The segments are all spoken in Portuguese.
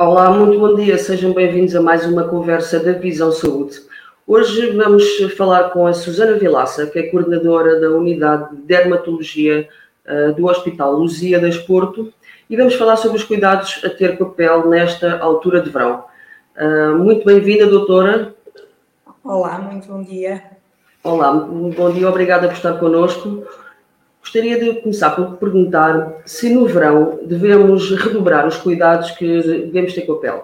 Olá, muito bom dia, sejam bem-vindos a mais uma conversa da Visão Saúde. Hoje vamos falar com a Susana Vilaça, que é coordenadora da Unidade de Dermatologia uh, do Hospital Luzia das Porto, e vamos falar sobre os cuidados a ter com a pele nesta altura de verão. Uh, muito bem-vinda, doutora. Olá, muito bom dia. Olá, muito bom dia, obrigada por estar connosco. Gostaria de começar por perguntar se no verão devemos redobrar os cuidados que devemos ter com a pele.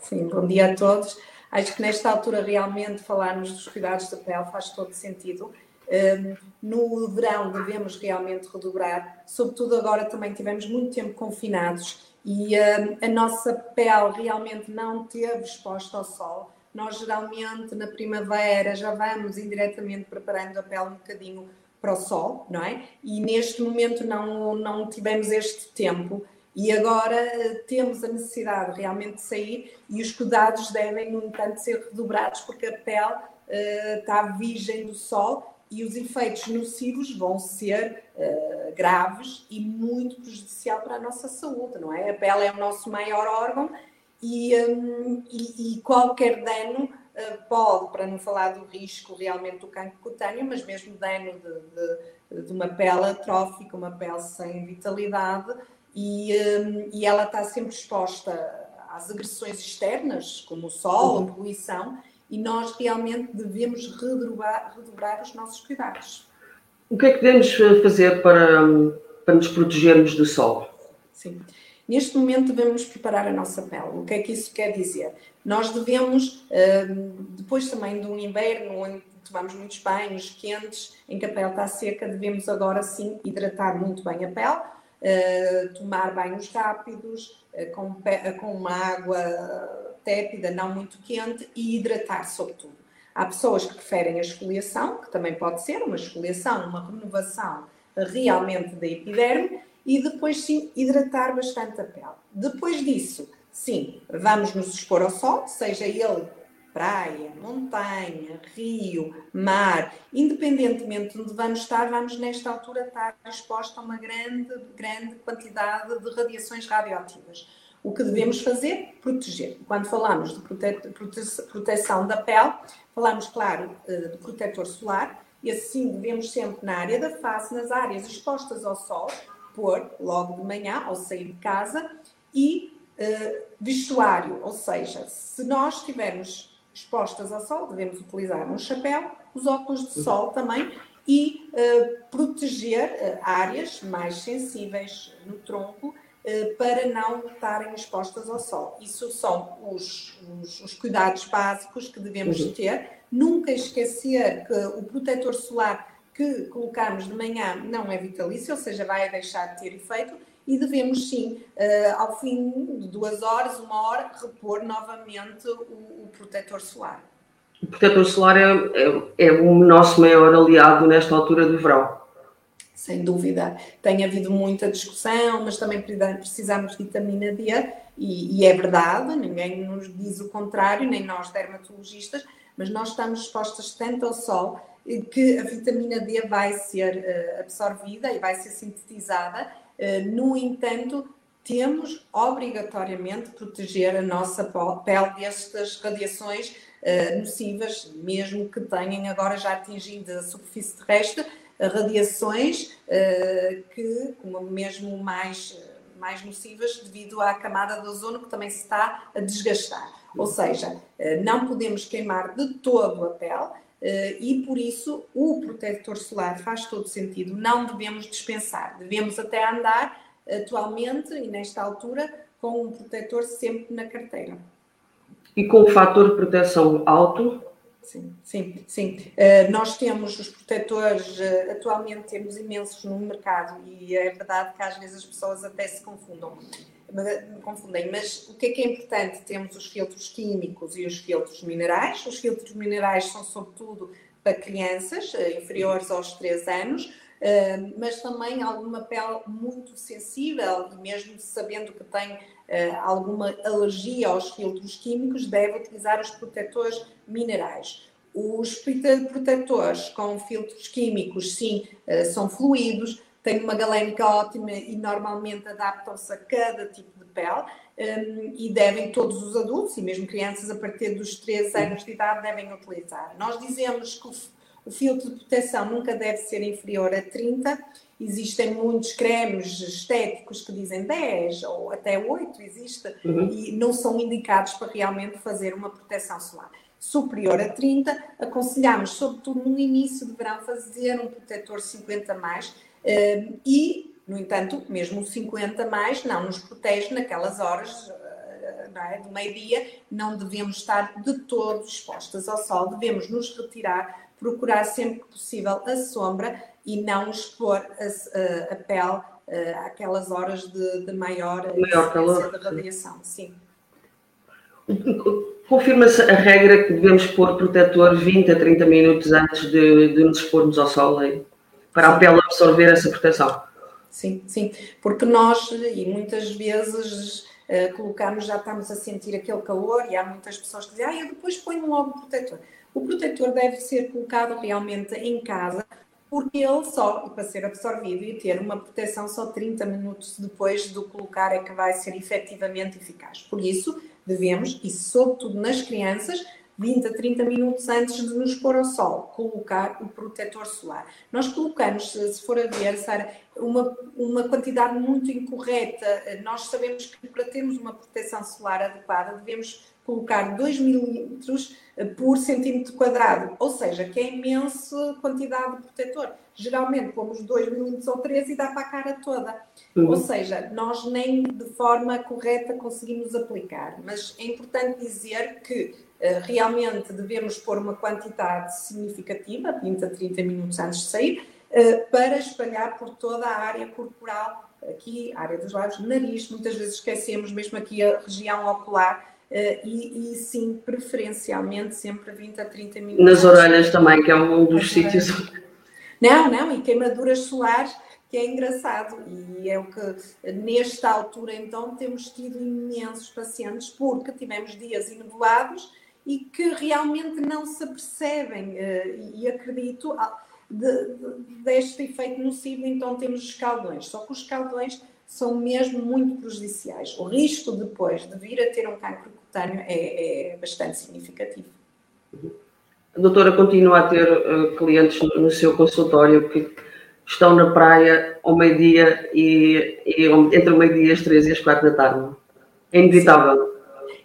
Sim, bom dia a todos. Acho que nesta altura realmente falarmos dos cuidados da pele faz todo sentido. Um, no verão devemos realmente redobrar, sobretudo agora também tivemos muito tempo confinados e um, a nossa pele realmente não teve exposta ao sol. Nós geralmente na primavera já vamos indiretamente preparando a pele um bocadinho para o sol, não é? E neste momento não, não tivemos este tempo e agora eh, temos a necessidade realmente de sair e os cuidados devem, no entanto, ser redobrados porque a pele uh, está virgem do sol e os efeitos nocivos vão ser uh, graves e muito prejudicial para a nossa saúde, não é? A pele é o nosso maior órgão e, um, e, e qualquer dano pode, para não falar do risco realmente do cancro cutâneo, mas mesmo dano de, de, de uma pele atrófica, uma pele sem vitalidade, e, um, e ela está sempre exposta às agressões externas, como o sol, a uhum. poluição, e nós realmente devemos redobrar, redobrar os nossos cuidados. O que é que devemos fazer para, para nos protegermos do sol? Sim. Neste momento devemos preparar a nossa pele. O que é que isso quer dizer? Nós devemos, hum, depois também de um inverno onde tomamos muitos banhos quentes, em que a pele está seca, devemos agora sim hidratar muito bem a pele uh, tomar banhos rápidos, uh, com, com uma água tépida, não muito quente, e hidratar sobretudo. Há pessoas que preferem a esfoliação, que também pode ser uma esfoliação, uma renovação realmente da epiderme, e depois sim hidratar bastante a pele. Depois disso, sim, vamos nos expor ao sol, seja ele praia, montanha, rio, mar, independentemente de onde vamos estar, vamos nesta altura estar expostos a uma grande, grande quantidade de radiações radioativas. O que devemos fazer? Proteger. Quando falamos de prote prote proteção da pele, falamos, claro, eh, de protetor solar, e assim devemos sempre na área da face, nas áreas expostas ao sol, pôr logo de manhã ao sair de casa, e uh, vestuário, ou seja, se nós estivermos expostas ao sol, devemos utilizar um chapéu, os óculos de sol também e uh, proteger uh, áreas mais sensíveis no tronco para não estarem expostas ao sol. Isso são os, os, os cuidados básicos que devemos uhum. ter. Nunca esquecer que o protetor solar que colocamos de manhã não é vitalício, ou seja, vai deixar de ter efeito e devemos sim, uh, ao fim de duas horas, uma hora, repor novamente o, o protetor solar. O protetor solar é, é, é, o nosso maior aliado nesta altura do verão. Sem dúvida. Tem havido muita discussão, mas também precisamos de vitamina D, e, e é verdade, ninguém nos diz o contrário, nem nós dermatologistas, mas nós estamos expostas tanto ao sol que a vitamina D vai ser uh, absorvida e vai ser sintetizada eh, no entanto, temos obrigatoriamente proteger a nossa pele destas radiações uh, nocivas, mesmo que tenham agora já atingido a superfície terrestre, radiações que, como mesmo mais, mais nocivas, devido à camada de ozono que também se está a desgastar. Ou seja, não podemos queimar de todo a pele, e por isso o protetor solar faz todo sentido, não devemos dispensar, devemos até andar atualmente e nesta altura com um protetor sempre na carteira. E com o fator de proteção alto? Sim, sim, sim. Uh, nós temos os protetores, uh, atualmente temos imensos no mercado e é verdade que às vezes as pessoas até se confundam me confundem, mas o que é que é importante? Temos os filtros químicos e os filtros minerais. Os filtros minerais são sobretudo para crianças eh, inferiores aos 3 anos, eh, mas também alguma pele muito sensível e mesmo sabendo que tem eh, alguma alergia aos filtros químicos, deve utilizar os protetores minerais. Os protetores com filtros químicos, sim, são fluidos, têm uma galénica ótima e normalmente adaptam-se a cada tipo de pele um, e devem todos os adultos e mesmo crianças a partir dos 13 anos de idade devem utilizar. Nós dizemos que o, o filtro de proteção nunca deve ser inferior a 30 existem muitos cremes estéticos que dizem 10 ou até 8 existe uhum. e não são indicados para realmente fazer uma proteção solar superior a 30, aconselhamos, sobretudo no início de verão, fazer um protetor 50 mais e, no entanto, mesmo o 50 mais não nos protege naquelas horas eh, é? do meio-dia, não devemos estar de todo expostas ao sol, devemos nos retirar, procurar sempre que possível a sombra e não expor a, a, pele eh, àquelas horas de, de maior, maior calor de radiação. Sim. Confirma-se a regra que devemos pôr protetor 20 a 30 minutos antes de, de nos expormos ao sol aí, para a pele absorver essa proteção. Sim, sim, porque nós, e muitas vezes uh, colocamos, já estamos a sentir aquele calor e há muitas pessoas que dizem, ah, eu depois ponho logo o protetor. O protetor deve ser colocado realmente em casa, porque ele só, para ser absorvido e ter uma proteção só 30 minutos depois do colocar é que vai ser efetivamente eficaz. Por isso, devemos, e sobretudo nas crianças, 20 a 30 minutos antes de nos pôr ao sol, colocar o protetor solar. Nós colocamos, se for a ver, Sara, uma, uma quantidade muito incorreta. Nós sabemos que para termos uma proteção solar adequada, devemos colocar 2 milímetros por centímetro quadrado, ou seja, que é imensa quantidade de protetor. Geralmente pomos 2 milímetros ou 3 e dá para a cara toda. Uhum. Ou seja, nós nem de forma correta conseguimos aplicar. Mas é importante dizer que realmente devemos pôr uma quantidade significativa, 20 a 30 minutos antes de sair, uh, para espalhar por toda a área corporal, aqui, área dos lábios, nariz, muitas vezes esquecemos mesmo aqui a região ocular, Uh, e, e, sim, preferencialmente sempre 20 a 30 minutos. Nas orelhas também, que é um dos sítios. Não, não, e queimaduras solares, que é engraçado, e é o que nesta altura então temos tido imensos pacientes, porque tivemos dias enebolados e que realmente não se apercebem, uh, e acredito, de, de, deste efeito nocivo, então temos os escaldões. Só que os escaldões são mesmo muito prejudiciais. O risco depois de vir a ter um cancro cutâneo é, é bastante significativo. A doutora continua a ter uh, clientes no, no, seu consultório que estão na praia ao meio-dia e, e, entre o meio-dia as três e as quatro da tarde. É inevitável. Sim.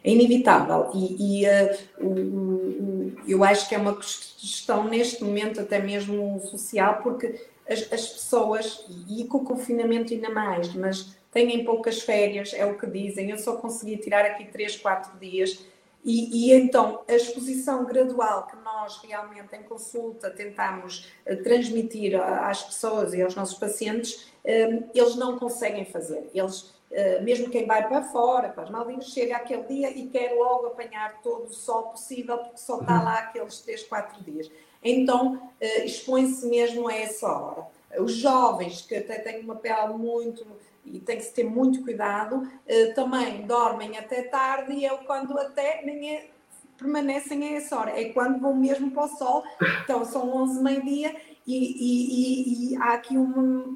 É inevitável e, e uh, eu acho que é uma questão neste momento até mesmo social porque as, as pessoas, e, e com o confinamento ainda mais, mas têm poucas férias, é o que dizem, eu só consegui tirar aqui 3, 4 dias. E, e, então a exposição gradual que nós realmente em consulta tentamos uh, transmitir às pessoas e aos nossos pacientes, uh, eles não conseguem fazer. Eles, mesmo quem vai para fora, para as Maldivas, chega aquele dia e quer logo apanhar todo o sol possível, porque só está lá aqueles 3, 4 dias. Então uh, expõe-se mesmo a essa hora. Os jovens que até têm uma pele muito e tem que se ter muito cuidado, uh, também dormem até tarde e é quando até nem é, permanecem a essa hora, é quando vão mesmo para o sol, então são 11, meio-dia e, e, e, e há aqui uma,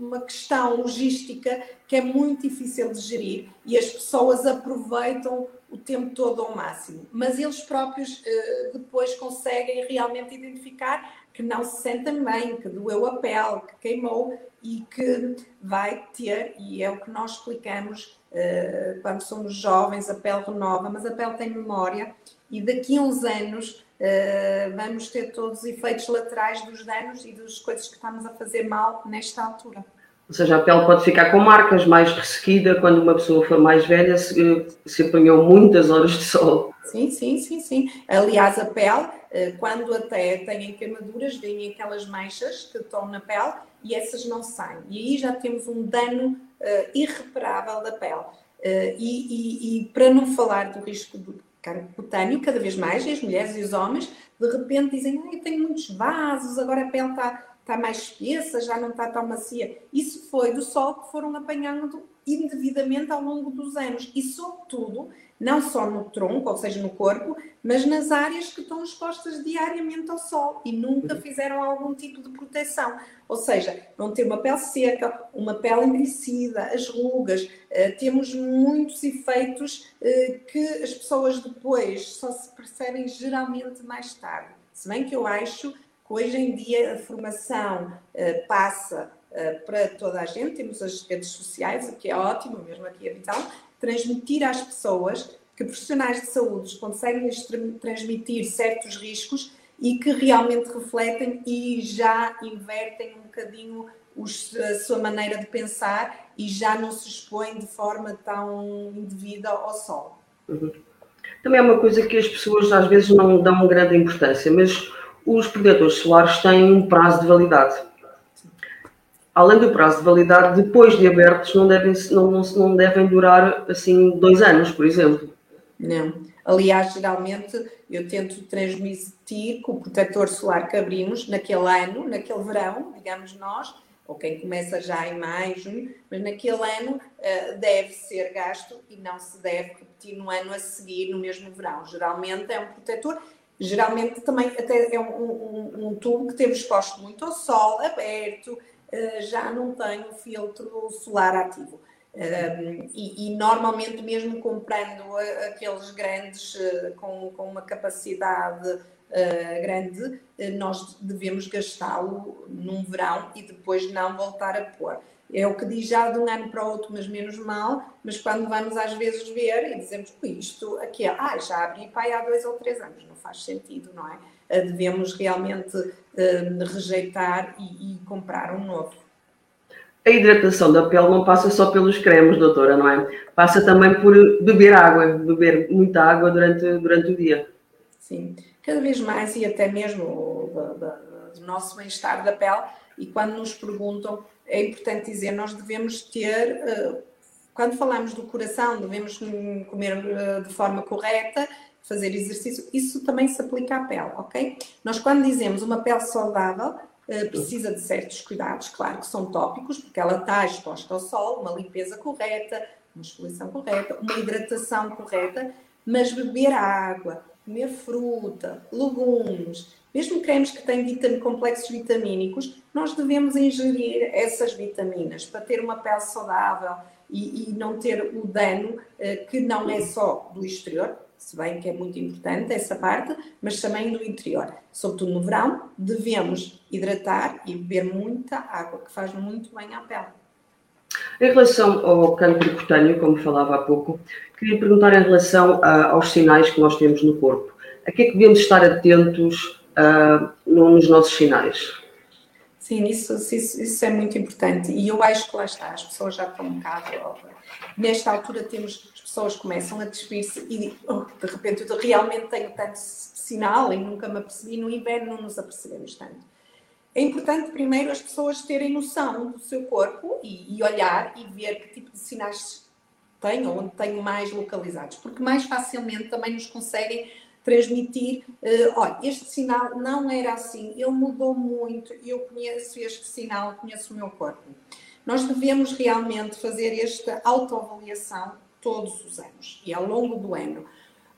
uma questão logística que é muito difícil de gerir e as pessoas aproveitam o tempo todo ao máximo. Mas eles próprios uh, depois conseguem realmente identificar que não se sentem bem, que doeu a pele, que queimou e que vai ter, e é o que nós explicamos uh, quando somos jovens, a pele renova, mas a pele tem memória e daqui a uns anos uh, vamos ter todos os efeitos laterais dos danos e das coisas que estamos a fazer mal nesta altura. Ou seja, a pele pode ficar com marcas mais ressequida quando uma pessoa for mais velha, se, se apanhou muitas horas de sol. Sim, sim, sim, sim. Aliás, a pele, eh, quando até têm queimaduras, vêm aquelas manchas que estão na pele e essas não saem. E aí já temos um dano uh, irreparável da pele. Uh, e, e, e, para não falar do risco do cancro cutâneo, cada vez mais, as mulheres e os homens, de repente dizem, ah, eu tenho muitos vasos, agora a pele está está mais espessa, já não está tão macia. Isso foi do sol que foram apanhando indevidamente ao longo dos anos e, sobretudo, não só no tronco, ou seja, no corpo, mas nas áreas que estão expostas diariamente ao sol e nunca uhum. fizeram algum tipo de proteção. Ou seja, vão ter uma pele seca, uma pele envelhecida, as rugas, uh, temos muitos efeitos uh, que as pessoas depois só se percebem geralmente mais tarde. Se bem que eu acho que hoje em dia a formação uh, passa para toda a gente, temos as redes sociais, o que é ótimo, mesmo aqui a Vital, transmitir às pessoas que profissionais de saúde conseguem transmitir certos riscos e que realmente refletem e já invertem um bocadinho os, a sua maneira de pensar e já não se expõem de forma tão indevida ao sol. Também é uma coisa que as pessoas às vezes não dão grande importância, mas os protetores solares têm um prazo de validade além do prazo de validade, depois de abertos, não devem, não, não, não devem durar assim dois anos, por exemplo. Não. Aliás, geralmente eu tento transmitir que o protetor solar que abrimos naquele ano, naquele verão, digamos nós, ou quem começa já em maio, junho, mas naquele ano uh, deve ser gasto e não se deve repetir no ano a seguir, no mesmo verão. Geralmente é um protetor, geralmente também até é um, um, um tubo que temos exposto muito ao sol, aberto, eh, já não tem o filtro solar ativo. Um, e, e, normalmente mesmo comprando aqueles grandes uh, com, com uma capacidade uh, grande, nós devemos gastá-lo num verão e depois não voltar a pôr. É o que diz já de um ano para o outro, mas menos mal, mas quando vamos às vezes ver e dizemos isto aqui é, ah, já abri pai há dois ou três anos, não faz sentido, não é? Devemos realmente uh, rejeitar e, e, comprar um novo. A hidratação da pele não passa só pelos cremes, doutora, não é? Passa também por beber água, beber muita água durante, durante o dia. Sim, cada vez mais e até mesmo do, nosso bem-estar da pele. E quando nos perguntam, é importante dizer, nós devemos ter, uh, quando falamos do coração, devemos comer de forma correta fazer exercício, isso também se aplica à pele, ok? Nós quando dizemos uma pele saudável, eh, precisa de certos cuidados, claro que são tópicos, porque ela está exposta ao sol, uma limpeza correta, uma exfoliação correta, uma hidratação correta, mas beber água, comer fruta, legumes, mesmo cremes que têm complexos vitamínicos, nós devemos ingerir essas vitaminas para ter uma pele saudável e, e não ter o dano eh, que não é só do exterior, se bem que é muito importante essa parte, mas também do interior. Sobretudo no verão, devemos hidratar e beber muita água, que faz muito bem à pele. Em relação ao cancro cutâneo, como falava há pouco, queria perguntar em relação a, aos sinais que nós temos no corpo. A que é que devemos estar atentos uh, nos nossos sinais? Sim, isso, isso, isso, é muito importante. E eu acho que lá está, as pessoas já estão um bocado. Nesta altura temos pessoas começam a despir-se e oh, de repente eu realmente tenho tanto sinal e nunca me apercebi, no inverno não nos apercebemos tanto. É importante primeiro as pessoas terem noção do seu corpo e, e olhar e ver que tipo de sinais têm ou onde têm mais localizados, porque mais facilmente também nos conseguem transmitir, uh, olha, este sinal não era assim, ele mudou muito, eu conheço este sinal, conheço o meu corpo. Nós devemos realmente fazer esta autoavaliação todos os anos e ao longo do ano.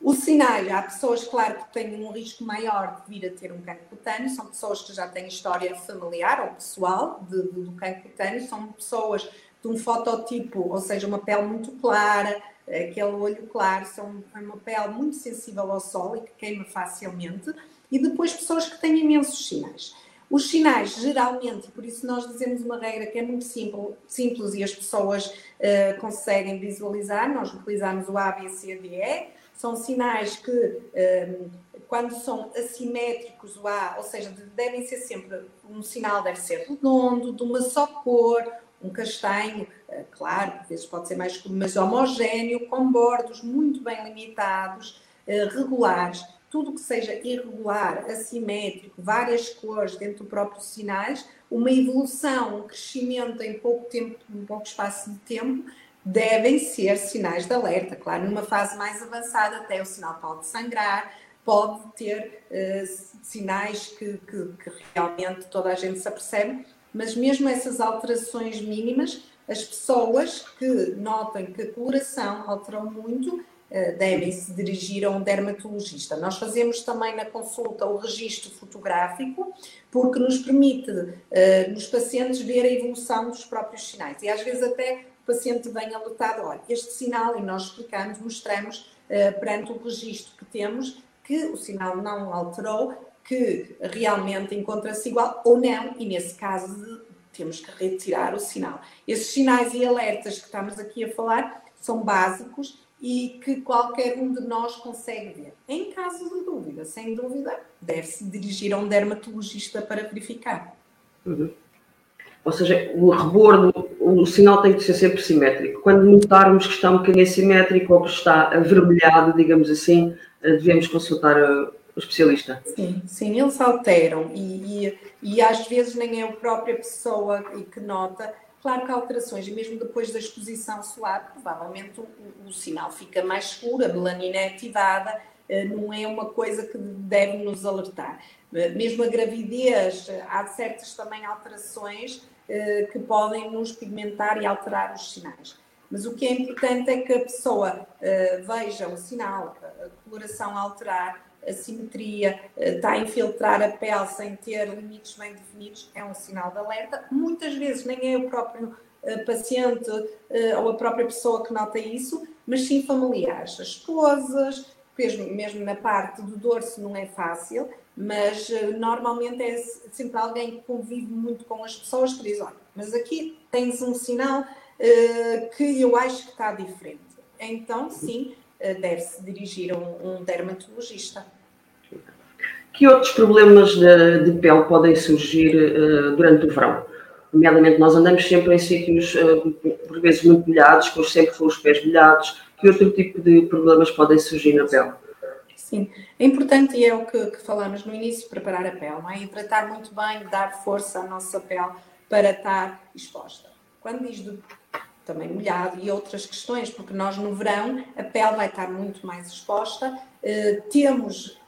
O sinal, há pessoas, claro, que têm um risco maior de vir a ter um cancro cutâneo, são pessoas que já têm história familiar ou pessoal de, de, do cancro cutâneo, são pessoas de um fototipo, ou seja, uma pele muito clara, aquele olho claro, são é uma pele muito sensível ao sol e que queima facilmente, e depois pessoas que têm imensos sinais. Os sinais, geralmente, por isso nós dizemos uma regra que é muito simples, simples e as pessoas uh, conseguem visualizar, nós utilizamos o A, B, C, D, E, são sinais que, um, eh, quando são assimétricos, o A, ou seja, devem ser sempre, um sinal deve ser redondo, de uma só cor, um castanho, claro, às vezes pode ser mais mas homogéneo, com bordos muito bem limitados, uh, regulares tudo que seja irregular, assimétrico, várias cores dentro do próprio sinais, uma evolução, um crescimento em pouco tempo, em pouco espaço de tempo, devem ser sinais de alerta. Claro, numa fase mais avançada, até o sinal pode sangrar, pode ter uh, sinais que, que, que, realmente toda a gente se apercebe, mas mesmo essas alterações mínimas, as pessoas que notam que a coloração alterou muito, uh, devem se dirigir a um dermatologista. Nós fazemos também na consulta o registro fotográfico, porque nos permite uh, nos pacientes ver a evolução dos próprios sinais. E às vezes até o paciente vem alertado, olha, este sinal, e nós explicamos, mostramos uh, perante o registro que temos, que o sinal não alterou, que realmente encontra-se igual ou não, e nesse caso temos que retirar o sinal. Esses sinais e alertas que estamos aqui a falar são básicos e que qualquer um de nós consegue ver. Em caso de dúvida, sem dúvida, deve-se dirigir a um dermatologista para verificar. Uhum. Ou seja, o rebordo, o sinal tem que ser sempre simétrico. Quando notarmos que está um bocadinho assimétrico ou que está avermelhado, digamos assim, eh, devemos consultar o especialista. Sim, sim, eles alteram e, e, e às vezes nem é a própria pessoa que nota. Claro que há alterações, e mesmo depois da exposição solar, provavelmente o, o sinal fica mais escuro, a melanina é ativada, eh, não é uma coisa que deve nos alertar. Mesmo a gravidez, há certas também alterações que podem nos pigmentar e alterar os sinais. Mas o que é importante é que a pessoa veja o sinal, a coloração alterar, a simetria, uh, está a infiltrar a pele sem ter limites bem definidos, é um sinal de alerta. Muitas vezes nem é o próprio uh, paciente ou a própria pessoa que nota isso, mas sim familiares, as esposas, mesmo, mesmo na parte do dorso não é fácil, mas normalmente é sempre alguém que convive muito com as pessoas que diz, olha, mas aqui tens um sinal eh, que eu acho que está diferente. Então, sim, uh, deve-se dirigir a um, um, dermatologista. Que outros problemas de, de pele podem surgir uh, durante o verão? Nomeadamente, nós andamos sempre em sítios, por vezes, muito molhados, com sempre com os pés molhados. Que outro tipo de problemas podem surgir na pele? Sim, é importante e é o que, que falamos no início, preparar a pele, não é? hidratar muito bem, dar força à nossa pele para estar exposta. Quando diz do também molhado e outras questões, porque nós no verão a pele vai estar muito mais exposta. Uh, temos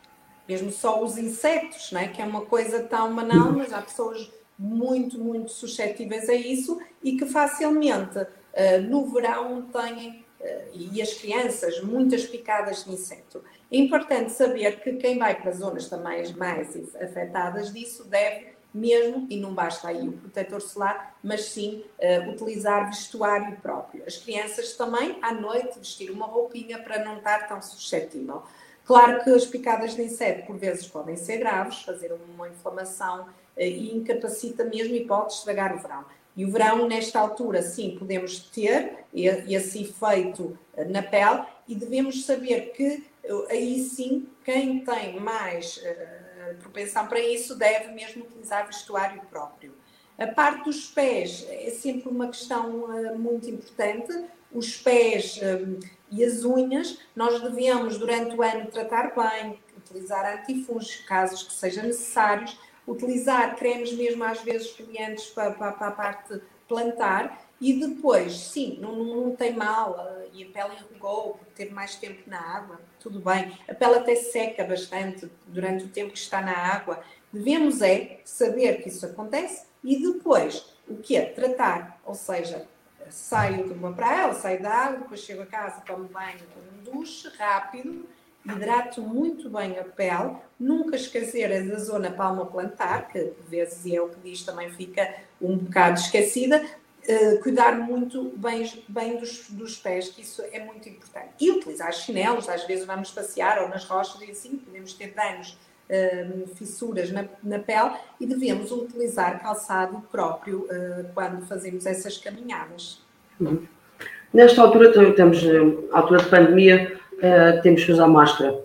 mesmo só os insetos, não é? que é uma coisa tão banal, mas há pessoas muito, muito suscetíveis a isso e que facilmente uh, no verão têm, uh, e as crianças, muitas picadas de inseto. É importante saber que quem vai para zonas também mais afetadas disso deve mesmo, e não basta aí o protetor solar, mas sim uh, utilizar vestuário próprio. As crianças também, à noite, vestir uma roupinha para não estar tão suscetível. Claro que as picadas de inseto, por vezes, podem ser graves, fazer uma inflamação uh, e incapacita mesmo e pode estragar o verão. E o verão, nesta altura, sim, podemos ter esse efeito uh, na pele e devemos saber que aí sim, quem tem mais propensão para isso, deve mesmo utilizar vestuário próprio. A parte dos pés é sempre uma questão muito importante. Os pés e as unhas, nós devemos, durante o ano, tratar bem, utilizar antifúngicos, casos que sejam necessários, utilizar cremes mesmo às vezes clientes para, para, para a parte plantar e depois, sim, não, não tem mal uh, e a pele enrugou por ter mais tempo na água, tudo bem. A pele até seca bastante durante o tempo que está na água. Devemos é saber que isso acontece e depois o que é? Tratar, ou seja, saio de uma praia, saio da água, depois chego a casa, tomo banho, tomo um duche rápido, hidrato muito bem a pele, nunca esquecer da zona palma plantar, que às vezes é o que diz, também fica um bocado esquecida, Uh, cuidar muito bem, bem dos, dos, pés, que isso é muito importante. E utilizar chinelos, às vezes vamos passear ou nas rochas e assim podemos ter danos, uh, fissuras na, na, pele e devemos utilizar calçado próprio uh, quando fazemos essas caminhadas. Uhum. Nesta altura, estamos na altura de pandemia, temos que usar máscara.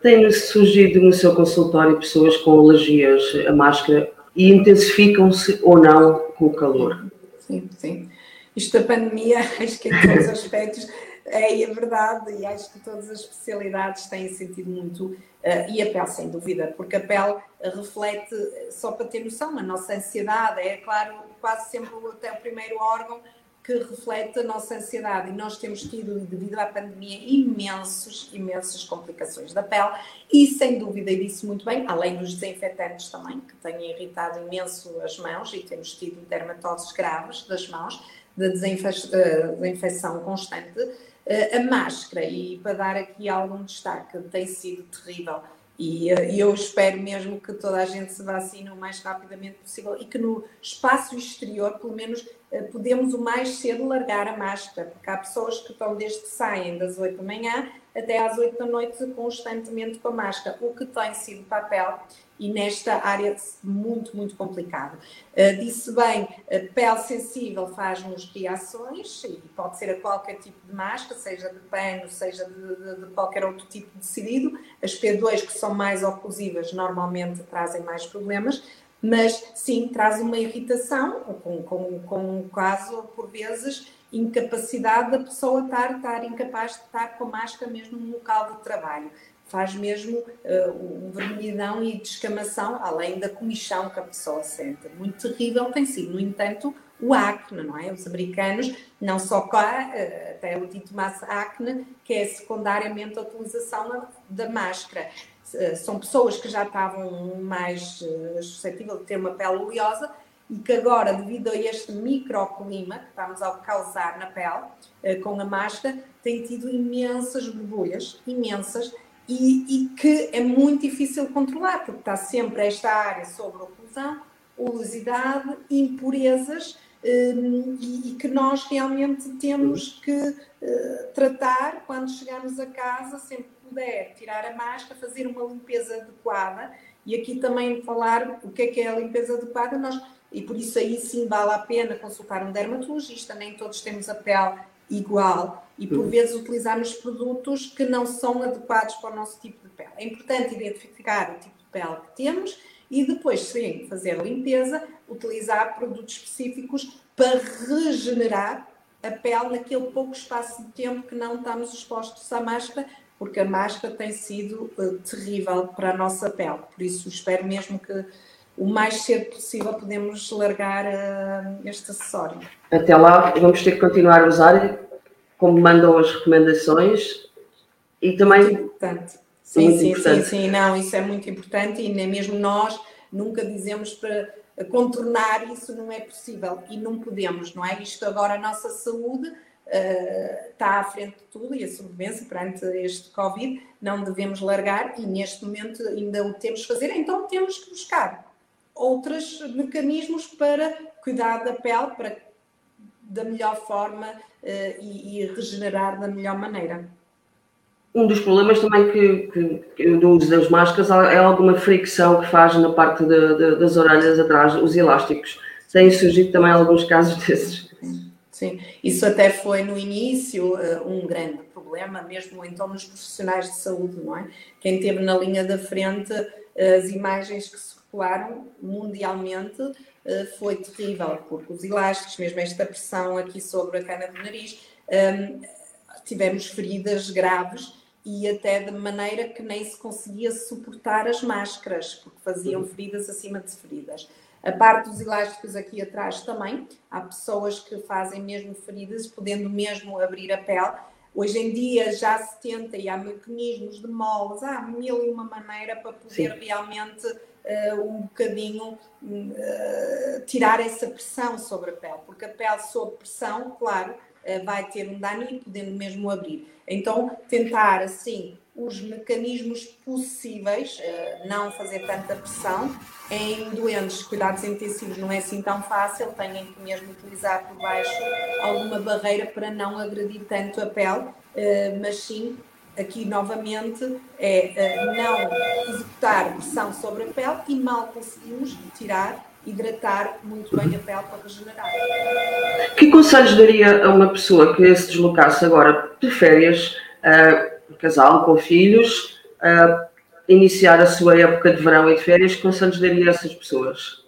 Tem surgido no seu consultório pessoas com alergias à máscara e intensificam-se ou não com o calor. Sim, sim. Isto da pandemia, acho que em todos os aspectos é, é verdade e acho que todas as especialidades têm sentido muito, uh, e a pele sem dúvida, porque a pele reflete, só para ter noção, a nossa ansiedade, é claro, quase sempre até o primeiro órgão que reflete a nossa ansiedade. E nós temos tido, devido à pandemia, imensos, imensas complicações da pele. E, sem dúvida, e disse muito bem, além dos desinfetantes também, que têm irritado imenso as mãos e temos tido dermatoses graves das mãos, de desinfecção constante, eh, a máscara, e para dar aqui algum destaque, tem sido terrível. E, uh, eu espero mesmo que toda a gente se vacine o mais rapidamente possível e que no espaço exterior, pelo menos, uh, podemos o mais cedo largar a máscara, porque há pessoas que estão desde que saem das 8 da manhã até às 8 da noite constantemente com a máscara, o que tem sido papel e nesta área muito, muito complicado. Uh, disse bem, a pele sensível faz-nos reações e pode ser a qualquer tipo de máscara, seja de pano, seja de, de, de, qualquer outro tipo de tecido. As P2 que são mais oclusivas normalmente trazem mais problemas, mas sim, traz uma irritação, com, com, com um caso, por vezes, incapacidade da pessoa estar, estar incapaz de estar com a máscara mesmo no local de trabalho faz mesmo uh, um vermelhidão e descamação, além da comichão que a pessoa sente. Muito terrível tem sido, no entanto, o acne, não é? Os americanos, não só cá, uh, até o dito massa acne, que é secundariamente a utilização da, máscara. Uh, são pessoas que já estavam mais suscetíveis de ter uma pele oleosa e que agora, devido a este microclima que estamos a causar na pele, com a máscara, têm tido imensas borbulhas, imensas, e, e, que é muito difícil controlar, porque está sempre esta área sobre oclusão, oleosidade, impurezas, um, e, e, que nós realmente temos que uh, tratar quando chegarmos a casa, sempre que puder, tirar a máscara, fazer uma limpeza adequada, e aqui também falar o que é que é a limpeza adequada, nós, e por isso aí sim vale a pena consultar um dermatologista, nem todos temos a pele igual e por uhum. vezes utilizarmos produtos que não são adequados para o nosso tipo de pele. É importante identificar o tipo de pele que temos e depois, sim, fazer a limpeza, utilizar produtos específicos para regenerar a pele naquele pouco espaço de tempo que não estamos expostos à máscara, porque a máscara tem sido uh, terrível para a nossa pele. Por isso, espero mesmo que o mais cedo possível podemos largar uh, este acessório. Até lá vamos ter que continuar a usar como mandam as recomendações e também. Muito importante. Sim, muito sim, importante. sim, sim, não, isso é muito importante e nem mesmo nós nunca dizemos para contornar isso não é possível e não podemos, não é? Isto agora a nossa saúde uh, está à frente de tudo e a sobrevivência perante este Covid não devemos largar e neste momento ainda o temos que fazer, então temos que buscar outros mecanismos para cuidar da pele, para da melhor forma e, e, regenerar da melhor maneira. Um dos problemas também que, que, do uso das máscaras é alguma fricção que faz na parte de, de, das orelhas atrás, os elásticos. Têm surgido também alguns casos desses. Sim, isso até foi no início uh, um grande problema, mesmo então nos profissionais de saúde, não é? Quem teve na linha da frente as imagens que circularam mundialmente eh, foi terrível, porque os elásticos, mesmo esta pressão aqui sobre a cana do nariz, ehm, tivemos feridas graves e até de maneira que nem se conseguia suportar as máscaras, porque faziam feridas acima de feridas. A parte dos elásticos aqui atrás também, há pessoas que fazem mesmo feridas, podendo mesmo abrir a pele. Hoje em dia já se tenta e há mecanismos de molas, há mil e uma maneira para poder Sim. realmente um bocadinho uh, tirar essa pressão sobre a pele, porque a pele sob pressão, claro, uh, vai ter um dano e podendo mesmo abrir. Então, tentar assim os mecanismos possíveis, não fazer tanta pressão. Em doentes, cuidados intensivos não é assim tão fácil, têm que mesmo utilizar por baixo alguma barreira para não agredir tanto a pele, mas sim aqui novamente é eh, não executar pressão sobre a pele e mal conseguimos tirar, hidratar muito bem a pele para regenerar. Que conselhos daria a uma pessoa que se deslocasse agora de férias, uh, casal com filhos, uh, iniciar a sua época de verão e de férias, que conselhos daria a essas pessoas?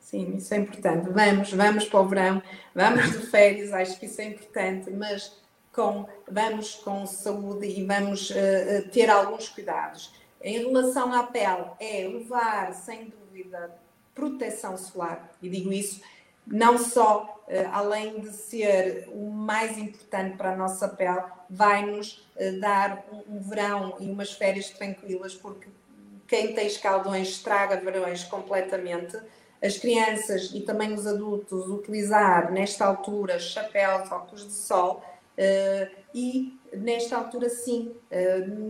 Sim, isso é importante. Vamos, vamos para o verão, vamos de férias, acho que isso é importante, mas com, vamos com saúde e vamos uh, ter alguns cuidados. Em relação à pele, é levar, sem dúvida, proteção solar, e digo isso, não só além de ser o mais importante para a nossa pele, vai-nos dar um verão e umas férias tranquilas, porque quem tem escaldões estraga verões completamente. As crianças e também os adultos utilizar nesta altura chapéus, óculos de sol e nesta altura sim,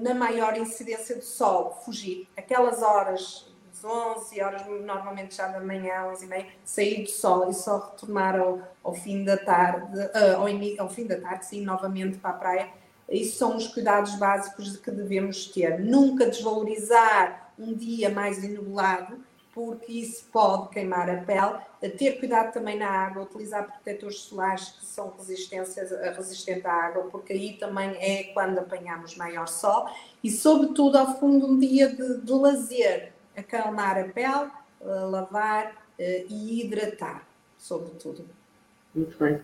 na maior incidência do sol, fugir. Aquelas horas 11 horas, normalmente já da manhã, 11 e meia, sair do sol e só retornar ao, ao fim da tarde, uh, ao, ao, fim da tarde, sim, novamente para a praia. Isso são os cuidados básicos que devemos ter. Nunca desvalorizar um dia mais enublado, porque isso pode queimar a pele. Ter cuidado também na água, utilizar protetores solares que são resistentes à água, porque aí também é quando apanhamos maior sol. E, sobretudo, ao fundo, um dia de, de lazer, acalmar a pele, lavar eh, e hidratar, sobretudo. Muito bem.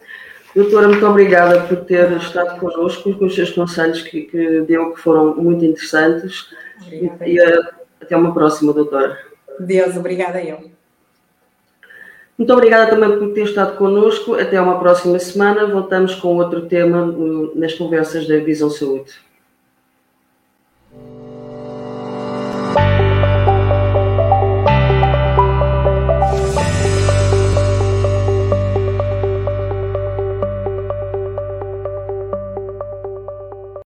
Doutora, muito obrigada por ter estado connosco com os seus conselhos que, que deu, que foram muito interessantes. Obrigada. E, e eh, até uma próxima, doutora. Deus, obrigada eu. Muito obrigada também por ter estado connosco. Até uma próxima semana. Voltamos com outro tema nas conversas da Visão Saúde.